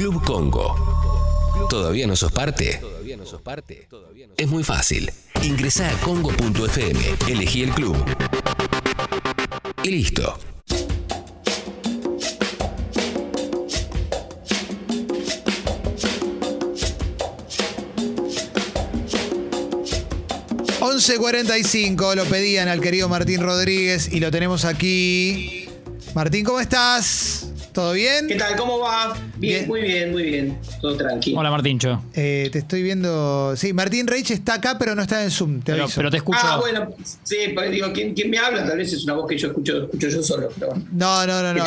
Club Congo. ¿Todavía no sos parte? Es muy fácil. Ingresá a congo.fm, elegí el club y listo. ...11.45, lo pedían al querido Martín Rodríguez y lo tenemos aquí. Martín, ¿cómo estás? ¿Todo bien? ¿Qué tal? ¿Cómo va? Bien, Bien. muy bien, muy bien. Todo tranquilo. Hola Martincho. Eh, te estoy viendo... Sí, Martín Reich está acá, pero no está en Zoom, te Pero, aviso. pero te escucho. Ah, bueno, sí, porque digo, ¿quién, quién me habla? Tal vez es una voz que yo escucho, escucho yo solo. Pero. No, no, no, no.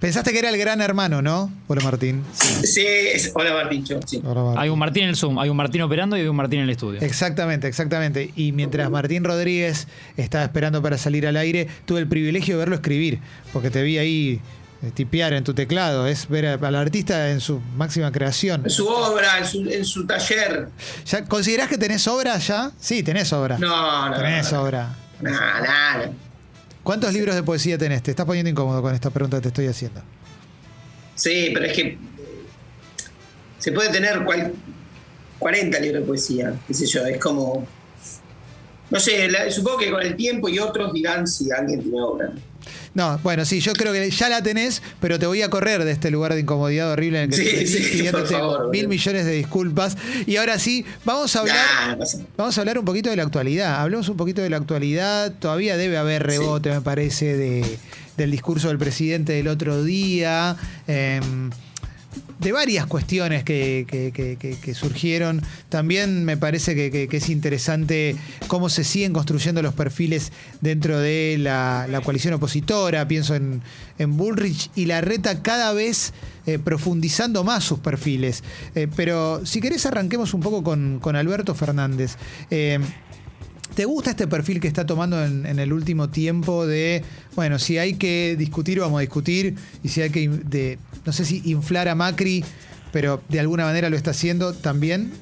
Pensaste que era el gran hermano, ¿no? Hola, Martín. Sí, es- hola Martincho. Sí. Hola, Martín. Hay un Martín en el Zoom, hay un Martín operando y hay un Martín en el estudio. Exactamente, exactamente. Y mientras Martín Rodríguez estaba esperando para salir al aire, tuve el privilegio de verlo escribir, porque te vi ahí tipear en tu teclado. Es ver al artista en su máxima creación. En su obra, en su, en su taller. ¿Ya, ¿Considerás que tenés obra ya? Sí, tenés obra. No, no. Tenés no, obra. No, nada. ¿Cuántos libros de poesía tenés? Te estás poniendo incómodo con esta pregunta que te estoy haciendo. Sí, pero es que eh, se puede tener cual- 40 libros de poesía, qué sé yo, es como... No sé, la- supongo que con el tiempo y otros dirán si alguien tiene obra. No, bueno, sí, yo creo que ya la tenés, pero te voy a correr de este lugar de incomodidad horrible en el que Sí, te sí, pidiéndote favor, mil millones de disculpas. Y ahora sí, vamos a hablar. Nah. Vamos a hablar un poquito de la actualidad. Hablemos un poquito de la actualidad. Todavía debe haber rebote, me parece, de, del discurso del presidente del otro día. em, de varias cuestiones que, que- surgieron. También me parece que, es interesante cómo se siguen construyendo los perfiles dentro de la, la coalición opositora. Pienso en, en Bullrich y la reta cada vez eh, profundizando más sus perfiles. Eh, pero si querés arranquemos un poco con, con Alberto Fernández. Eh, ¿Te gusta este perfil que está tomando en, en el último tiempo de, bueno, si hay que discutir, vamos a discutir, y si hay que, de, no sé si inflar a Macri, pero de alguna manera lo está haciendo también?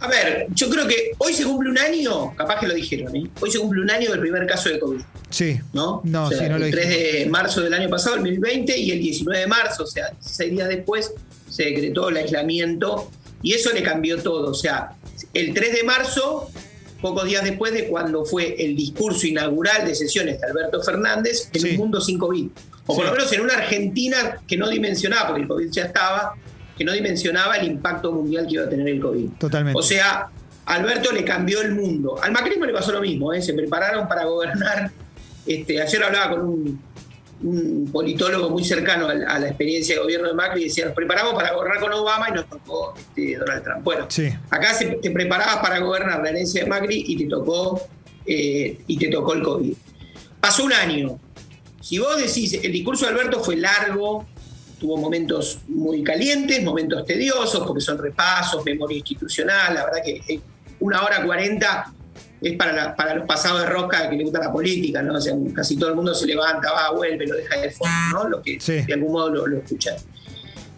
A ver, yo creo que hoy se cumple un año, capaz que lo dijeron, ¿eh? hoy se cumple un año del primer caso de COVID, Sí. ¿no? No, O sea, sí, no lo El 3 dijimos. de marzo del año pasado, el 2020, y el 19 de marzo, o sea, seis días después, se decretó el aislamiento y eso le cambió todo. O sea, el 3 de marzo, pocos días después de cuando fue el discurso inaugural de sesiones de Alberto Fernández en Sí. un mundo sin COVID. O por Sí. lo menos en una Argentina que no dimensionaba, porque el COVID ya estaba, que no dimensionaba el impacto mundial que iba a tener el COVID. Totalmente. O sea, Alberto le cambió el mundo. Al macrismo le pasó lo mismo, ¿eh? se prepararon para gobernar. Este, ayer hablaba con un, un politólogo muy cercano a la, a la experiencia de gobierno de Macri decía, nos preparamos para gobernar con Obama y nos tocó este, Donald Trump. Bueno, Sí. acá se- te preparabas para gobernar la herencia de Macri y te tocó, eh, y te tocó el COVID. Pasó un año. Si vos decís, el discurso de Alberto fue largo, tuvo momentos muy calientes, momentos tediosos, porque son repasos, memoria institucional, la verdad que eh, una hora cuarenta es para, la- para los pasados de rosca que le gusta la política, ¿no? O sea, casi todo el mundo se levanta, va, vuelve, lo deja de fondo, ¿no? Lo que Sí. de algún modo lo, lo escuchan.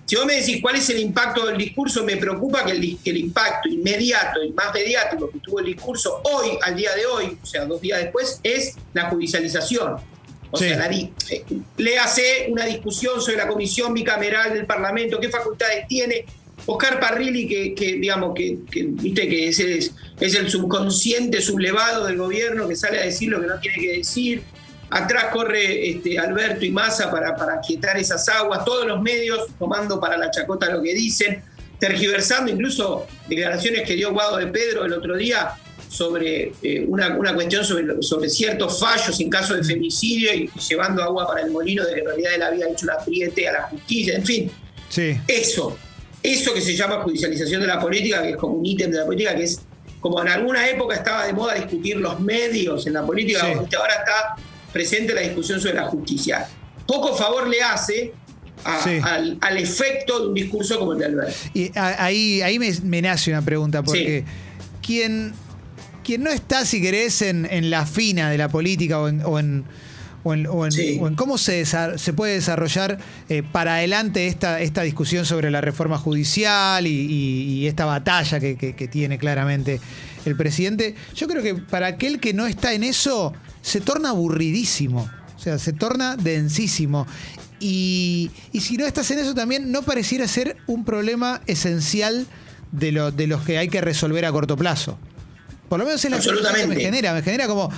Si vos me decís cuál es el impacto del discurso, me preocupa que el, que el impacto inmediato y más mediático que tuvo el discurso hoy, al día de hoy, o sea, dos días después, es la judicialización. O Sí. sea, la di- eh, léase una discusión sobre la comisión bicameral del Parlamento, qué facultades tiene. Oscar Parrilli, que, que, digamos, que, que, viste que es, es, es el subconsciente sublevado del gobierno que sale a decir lo que no tiene que decir. Atrás corre este, Alberto y Massa para, para quietar esas aguas, todos los medios tomando para la chacota lo que dicen, tergiversando incluso declaraciones que dio Guado de Pedro el otro día sobre eh, una, una cuestión sobre, sobre ciertos fallos en caso de femicidio y, llevando agua para el molino de que en realidad él había hecho una apriete a la justicia, en fin, Sí. eso, eso que se llama judicialización de la política, que es como un ítem de la política, que es como en alguna época estaba de moda discutir los medios en la política, Sí. ahora está presente la discusión sobre la justicia. Poco favor le hace a- Sí. al, al efecto de un discurso como el de Alberto. Y ahí, ahí me, me nace una pregunta, porque quien, quien no está, si querés, en, en la fina de la política o en, o en, o en- o en- Sí. o en cómo se, se puede desarrollar eh, para adelante esta, esta discusión sobre la reforma judicial y, y- y esta batalla que, que- que tiene claramente el presidente, yo creo que para aquel que no está en eso, se torna aburridísimo. O sea, se torna densísimo. Y, y si no estás en eso también, no pareciera ser un problema esencial de, lo, de los que hay que resolver a corto plazo. Por lo menos es la sensación que me Absolutamente. genera. Me genera como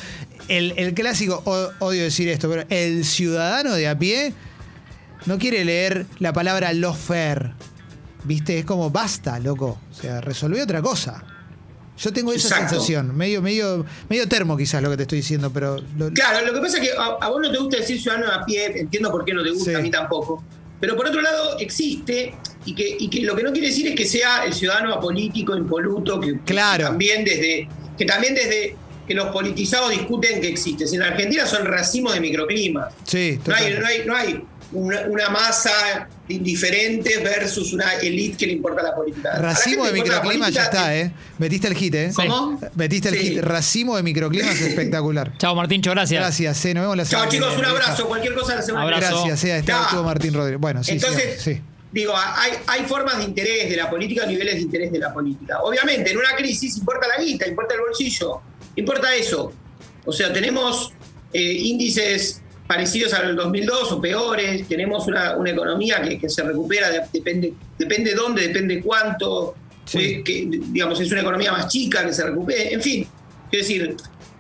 el, el clásico, odio decir esto, pero el ciudadano de a pie no quiere leer la palabra lawfare. ¿Viste? Es como, basta, loco. O sea, resolvé otra cosa. Yo tengo esa Exacto. sensación. Medio, medio, medio termo quizás lo que te estoy diciendo, pero... lo- Claro, lo que pasa es que a, a vos no te gusta decir ciudadano a pie, entiendo por qué no te gusta, Sí. a mí tampoco. Pero por otro lado, existe, y que, y que lo que no quiere decir es que sea el ciudadano apolítico, impoluto, que, que Claro. también desde, que también desde que los politizados discuten que existe. Si en Argentina son racimos de microclimas. Sí, No hay, total. no hay, no hay una, una masa de indiferentes versus una élite que le importa la política. Racimo de microclimas ya está, ¿eh? Metiste el hit, ¿eh? ¿Cómo? Metiste el Sí. hit. Racimo de microclimas espectacular. Chao, Martín, muchas gracias. Gracias, eh. Nos vemos la Chao semana que chicos, un abrazo. Cualquier cosa la semana Abrazo. Gracias, eh. Está estuvo Martín Rodríguez. Bueno, sí, Entonces, sí. sí. digo, hay, hay formas de interés de la política, niveles de interés de la política. Obviamente, en una crisis importa la guita, importa el bolsillo, importa eso. O sea, tenemos eh, índices parecidos al 2002 o peores, tenemos una, una economía que, que se recupera, de- depende, depende dónde, depende cuánto, Sí. que, digamos, es una economía más chica que se recupere, en fin, es decir,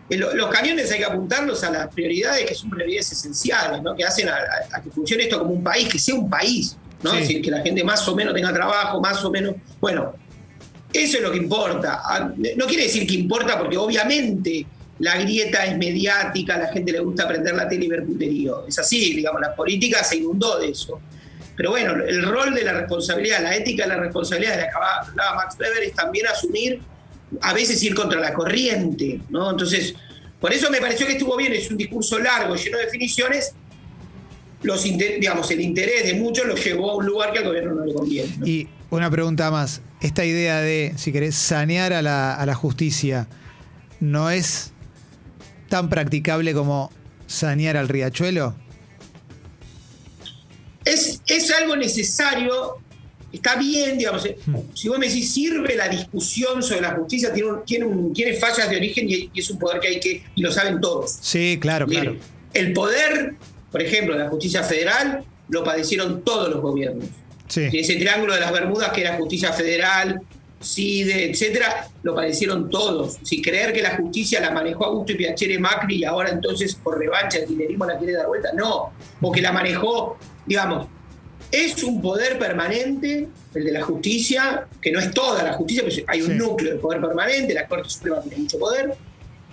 eh, lo- los cañones hay que apuntarlos a las prioridades que son prioridades esenciales, ¿no? que hacen a, a- a que funcione esto como un país, que sea un país, ¿no? Sí. Es decir, que la gente más o menos tenga trabajo, más o menos. Bueno, eso es lo que importa. Ah, No quiere decir que importa porque obviamente la grieta es mediática, la gente le gusta aprender la tele y ver puterío. Es así, digamos, la política se inundó de eso. Pero bueno, el rol de la responsabilidad, la ética de la responsabilidad de la que hablaba Max Weber es también asumir, a veces ir contra la corriente, ¿no? Entonces, por eso me pareció que estuvo bien, es un discurso largo, lleno de definiciones. Los, digamos, el interés de muchos lo llevó a un lugar que al gobierno no le conviene. Una pregunta más. Esta idea de, si querés, sanear a la, a la justicia, ¿no es tan practicable como sanear al riachuelo? es, es algo necesario, está bien, digamos, eh, si vos me decís, sirve la discusión sobre la justicia, tiene, un- tiene, un- tiene fallas de origen y, y es un poder que hay que, y lo saben todos. Sí, claro, claro. El poder, por ejemplo, de la justicia federal, lo padecieron todos los gobiernos. Sí. Y ese triángulo de las Bermudas, que era justicia federal, CIDE, etcétera, lo padecieron todos. Si creer que la justicia la manejó Augusto y Piacere Macri y ahora entonces por revancha el kirchnerismo la quiere dar vuelta, no. O que la manejó, digamos, es un poder permanente, el de la justicia, que no es toda la justicia, pero hay un Sí. núcleo de poder permanente, la Corte Suprema tiene mucho poder,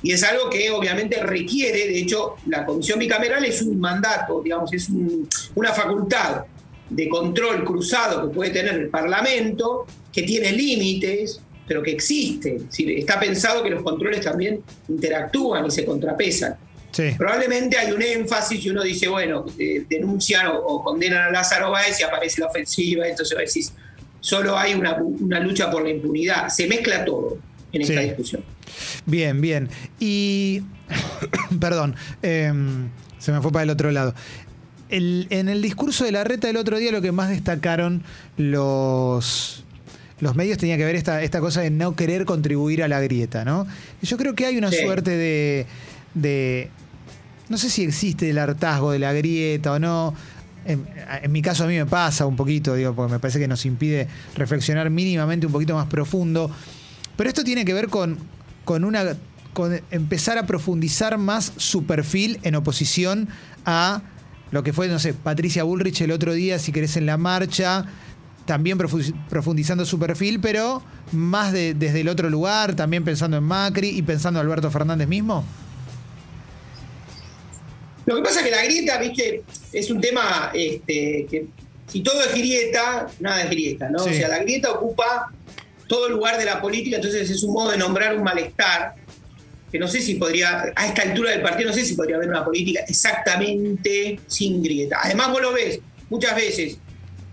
y es algo que obviamente requiere, de hecho, la comisión bicameral es un mandato, digamos, es un- una facultad de control cruzado que puede tener el Parlamento, que tiene límites, pero que existe. Es decir, está pensado que los controles también interactúan y se contrapesan. Sí. Probablemente hay un énfasis y uno dice, bueno, eh, denuncian o, o condenan a Lázaro Báez y aparece la ofensiva, entonces decís, solo hay una, una lucha por la impunidad. Se mezcla todo en esta Sí. discusión. Bien, bien. Y, perdón, em, se me fue para el otro lado. El- en el discurso de la reta del otro día lo que más destacaron los, los medios tenía que ver esta, esta cosa de no querer contribuir a la grieta, ¿no? Yo creo que hay una Sí. suerte de, de... No sé si existe el hartazgo de la grieta o no. En, en mi caso a mí me pasa un poquito, digo, porque me parece que nos impide reflexionar mínimamente un poquito más profundo. Pero esto tiene que ver con, con una con empezar a profundizar más su perfil en oposición a lo que fue, no sé, Patricia Bullrich el otro día, si querés, en la marcha, también profu- profundizando su perfil, pero más de- desde el otro lugar, también pensando en Macri y pensando en Alberto Fernández mismo. Lo que pasa es que la grieta, viste, es un tema este, que si todo es grieta, nada es grieta, ¿no? Sí. O sea, la grieta ocupa todo el lugar de la política, entonces es un modo de nombrar un malestar que no sé si podría, a esta altura del partido, no sé si podría haber una política exactamente sin grieta. Además, vos lo ves muchas veces,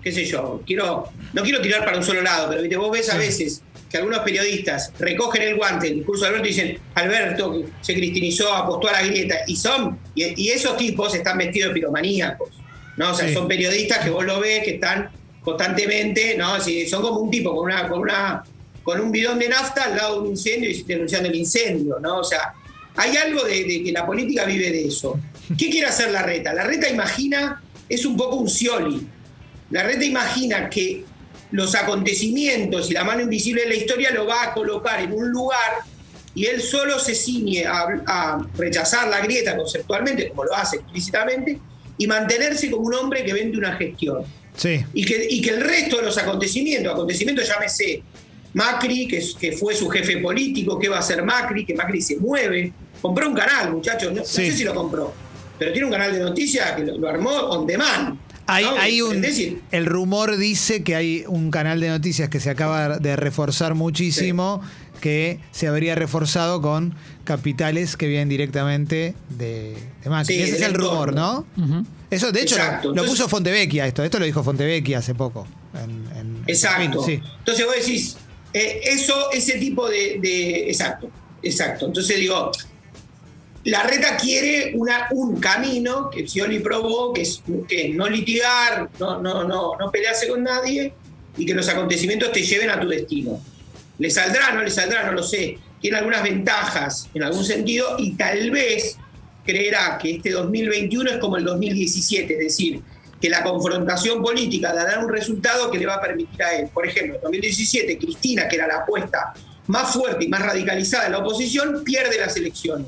qué sé yo, quiero, no quiero tirar para un solo lado, pero ¿viste? vos ves a veces que algunos periodistas recogen el guante, el discurso de Alberto y dicen, Alberto que se cristinizó, apostó a la grieta, y son, y, y esos tipos están vestidos de piromaníacos, ¿no? O sea, Sí. son periodistas que vos lo ves que están constantemente, ¿no? Si son como un tipo con una, con una, con un bidón de nafta al lado de un incendio y denunciando el incendio, ¿no? O sea, hay algo de, de que la política vive de eso. ¿Qué quiere hacer la reta? La reta imagina es un poco un Scioli. La reta imagina que los acontecimientos y la mano invisible de la historia lo va a colocar en un lugar y él solo se ciñe a, a rechazar la grieta conceptualmente, como lo hace explícitamente, y mantenerse como un hombre que vende una gestión. Sí. Y que, y que el resto de los acontecimientos, acontecimientos llámese Macri, que, fue su jefe político, que va a ser Macri, que Macri se mueve, compró un canal, muchachos, no, sé si lo compró, pero tiene un canal de noticias que lo, lo armó on demand. Hay, ¿no? hay un, el rumor dice que hay un canal de noticias que se acaba de reforzar muchísimo, que se habría reforzado con capitales que vienen directamente de, de Macri. Sí, Ese es el rumor, ¿no? Eso, de hecho, lo- Exacto. lo, Entonces- puso Fontevecchia esto. Esto lo dijo Fontevecchia hace poco. en- en- en Exacto. Sí. Entonces vos decís, eh, eso, ese tipo de, Exacto, exacto. Entonces digo, la reta quiere una, un camino que Scioli probó, que es, que no litigar, no, no, no, no pelearse con nadie y que los acontecimientos te lleven a tu destino. ¿Le saldrá? ¿No le saldrá? No lo sé. Tiene algunas ventajas en algún sentido y tal vez creerá que este 2021 es como el 2017, es decir, que la confrontación política dará un resultado que le va a permitir a él. Por ejemplo, en 2017, Cristina, que era la apuesta más fuerte y más radicalizada de la oposición, pierde las elecciones.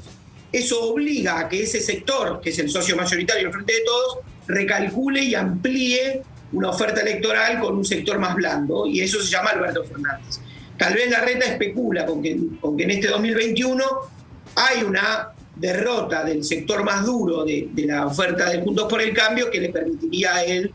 Eso obliga a que ese sector, que es el socio mayoritario del Frente de Todos, recalcule y amplíe una oferta electoral con un sector más blando, y eso se llama Alberto Fernández. Tal vez la reta especula con que en este 2021 hay una derrota del sector más duro de, la oferta de Juntos por el Cambio que le permitiría a él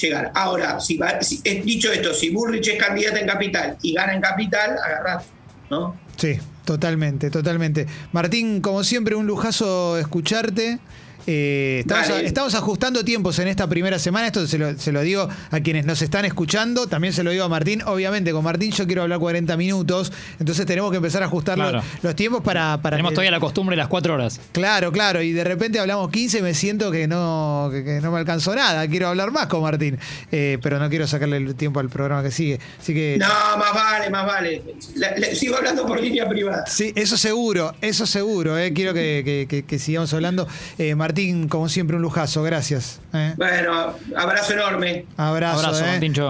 llegar. Ahora, si, va- dicho esto, si Bullrich es candidata en Capital y gana en Capital, agarrate, ¿no? Sí, totalmente, totalmente. Martín, como siempre, un lujazo escucharte. Eh, estamos, Dale. estamos ajustando tiempos en esta primera semana. Esto se lo, se lo digo a quienes nos están escuchando. También se lo digo a Martín. Obviamente, con Martín yo quiero hablar 40 minutos. Entonces tenemos que empezar a ajustar los- Claro. los, tiempos para. para Tenemos que- todavía la costumbre de las cuatro horas. Claro, claro. Y de repente hablamos 15 y me siento que no, que, que no me alcanzó nada. Quiero hablar más con Martín. Eh, pero no quiero sacarle el tiempo al programa que sigue. Así que. No, más vale, más vale. La- la- sigo hablando por línea privada. Sí, eso seguro, eso seguro. eh. Quiero que, que- que- que sigamos hablando. Eh, Martín, como siempre, un lujazo. Gracias. eh. Bueno, abrazo enorme. Abrazo. Abrazo, eh. Martín Cho.